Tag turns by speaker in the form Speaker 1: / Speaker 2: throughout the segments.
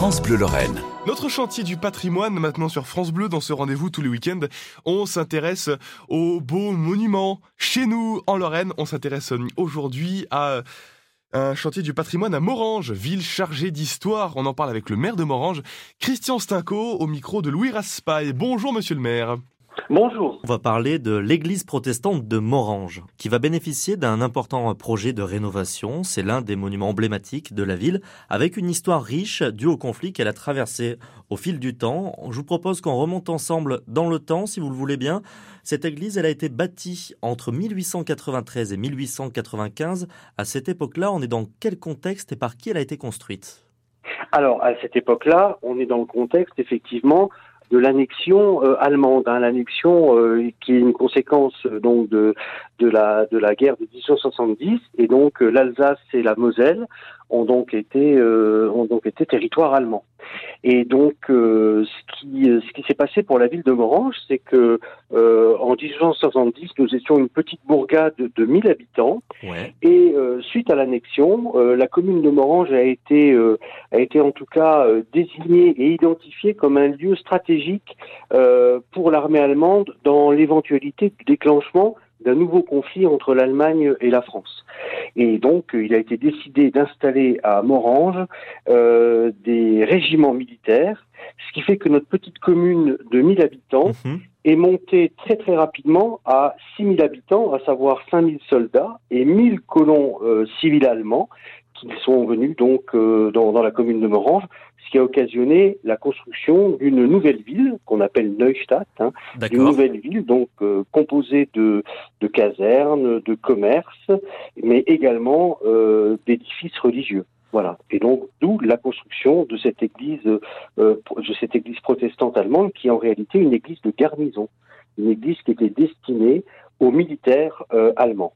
Speaker 1: France Bleu Lorraine.
Speaker 2: Notre chantier du patrimoine maintenant sur France Bleu dans ce rendez-vous tous les week-ends. On s'intéresse aux beaux monuments. Chez nous en Lorraine, on s'intéresse aujourd'hui à un chantier du patrimoine à Morange, ville chargée d'histoire. On en parle avec le maire de Morange, Christian Stinco, au micro de Louis Raspail. Bonjour monsieur le maire.
Speaker 3: Bonjour.
Speaker 4: On va parler de l'église protestante de Morange, qui va bénéficier d'un important projet de rénovation. C'est l'un des monuments emblématiques de la ville, avec une histoire riche due au conflit qu'elle a traversé au fil du temps. Je vous propose qu'on remonte ensemble dans le temps, si vous le voulez bien. Cette église, elle a été bâtie entre 1893 et 1895. À cette époque-là, on est dans quel contexte et par qui elle a été construite?
Speaker 3: Alors, à cette époque-là, on est dans le contexte, effectivement, de l'annexion euh, allemande, hein, l'annexion euh, qui est une conséquence euh, donc de de la de la guerre de 1870 et donc l'Alsace et la Moselle ont donc été ont donc été territoire allemand. Et donc, euh, ce qui, ce qui s'est passé pour la ville de Morange, c'est que euh, en 1870, nous étions une petite bourgade de 1000 habitants. Ouais. Et euh, suite à l'annexion, la commune de Morange a été, a été en tout cas désignée et identifiée comme un lieu stratégique pour l'armée allemande dans l'éventualité du déclenchement d'un nouveau conflit entre l'Allemagne et la France. Et donc, il a été décidé d'installer à Morange euh, des régiments militaires, ce qui fait que notre petite commune de 1000 habitants mhm. est montée très très rapidement à 6000 habitants, à savoir 5000 soldats et 1000 colons euh, civils allemands qui sont venus donc euh, dans, dans, la commune de Morange, ce qui a occasionné la construction d'une nouvelle ville qu'on appelle Neustadt, hein, une nouvelle ville donc euh, composée de, de, casernes, de commerces, mais également euh, d'édifices religieux. Voilà. Et donc d'où la construction de cette église, euh, de cette église protestante allemande, qui est en réalité une église de garnison, une église qui était destinée aux militaires allemands.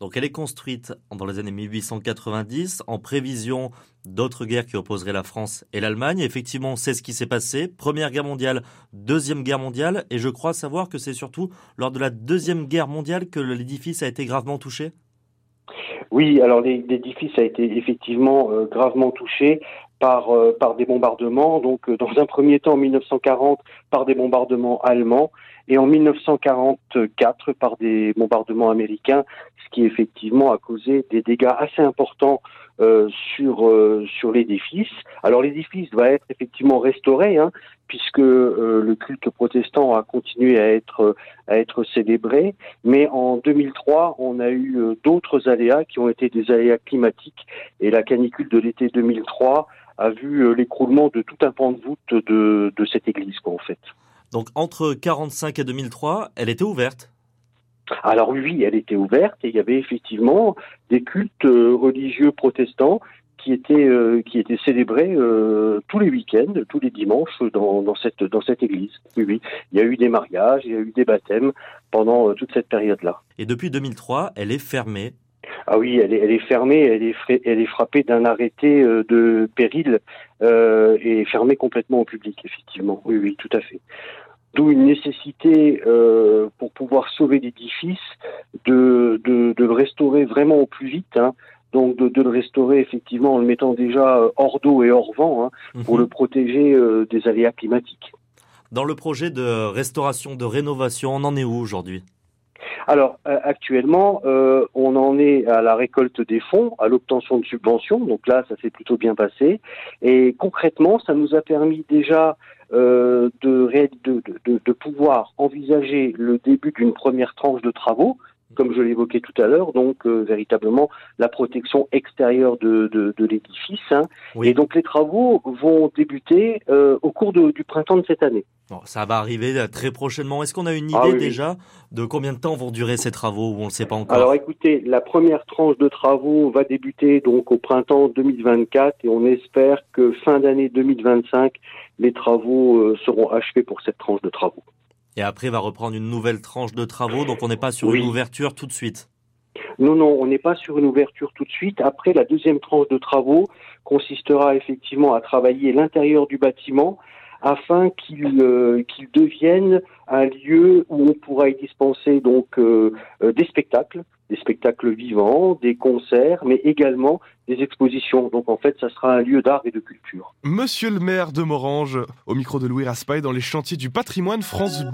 Speaker 4: Donc elle est construite dans les années 1890 en prévision d'autres guerres qui opposeraient la France et l'Allemagne. Effectivement, c'est ce qui s'est passé. Première guerre mondiale, deuxième guerre mondiale. Et je crois savoir que c'est surtout lors de la deuxième guerre mondiale que l'édifice a été gravement touché.
Speaker 3: Oui, alors l'édifice a été effectivement euh, gravement touché par, euh, par des bombardements. Donc, euh, dans un premier temps, en 1940, par des bombardements allemands et en 1944 par des bombardements américains, ce qui effectivement a causé des dégâts assez importants euh, sur euh, sur l'édifice. Alors l'édifice va être effectivement restauré, hein, puisque euh, le culte protestant a continué à être à être célébré, mais en 2003, on a eu d'autres aléas qui ont été des aléas climatiques et la canicule de l'été 2003 a vu l'écroulement de tout un pan de voûte de, de cette église, quoi, en fait.
Speaker 4: Donc entre 45 et 2003, elle était ouverte
Speaker 3: alors oui, elle était ouverte et il y avait effectivement des cultes euh, religieux protestants qui étaient euh, qui étaient célébrés euh, tous les week-ends, tous les dimanches dans, dans cette dans cette église. Oui, oui, il y a eu des mariages, il y a eu des baptêmes pendant toute cette période-là.
Speaker 4: Et depuis 2003, elle est fermée.
Speaker 3: Ah oui, elle est, elle est fermée, elle est, elle est frappée d'un arrêté de péril et fermée complètement au public, effectivement. Oui, oui, tout à fait. D'où une nécessité euh, pour pouvoir sauver l'édifice de, de, de, le restaurer vraiment au plus vite. Hein. Donc de, de, le restaurer effectivement en le mettant déjà euh, hors d'eau et hors vent hein, pour mhm. le protéger euh, des aléas climatiques.
Speaker 4: Dans le projet de restauration, de rénovation, on en est où aujourd'hui?
Speaker 3: Alors actuellement, euh, on en est à la récolte des fonds, à l'obtention de subventions. Donc là, ça s'est plutôt bien passé. Et concrètement, ça nous a permis déjà de, de, de, de, pouvoir envisager le début d'une première tranche de travaux, comme je l'évoquais tout à l'heure, donc euh, véritablement la protection extérieure de, de, de l'édifice. Hein. Et donc les travaux vont débuter euh, au cours du printemps de cette année.
Speaker 4: Bon, ça va arriver très prochainement. Est-ce qu'on a une ah idée déjà de combien de temps vont durer ces travaux ou on ne sait pas encore?
Speaker 3: Alors écoutez, la première tranche de travaux va débuter donc au printemps 2024 et on espère que fin d'année 2025, les travaux euh, seront achevés pour cette tranche de travaux.
Speaker 4: Et après va reprendre une nouvelle tranche de travaux, donc on n'est pas sur une ouverture tout de suite.
Speaker 3: Non, non, on n'est pas sur une ouverture tout de suite. Après, la deuxième tranche de travaux consistera effectivement à travailler l'intérieur du bâtiment afin qu'il euh, devienne un lieu où on pourra y dispenser donc euh, euh, des spectacles, des spectacles vivants, des concerts, mais également des expositions. Donc en fait, ça sera un lieu d'art et de culture.
Speaker 2: Monsieur le maire de Morange, au micro de Louis Raspail, dans les chantiers du patrimoine France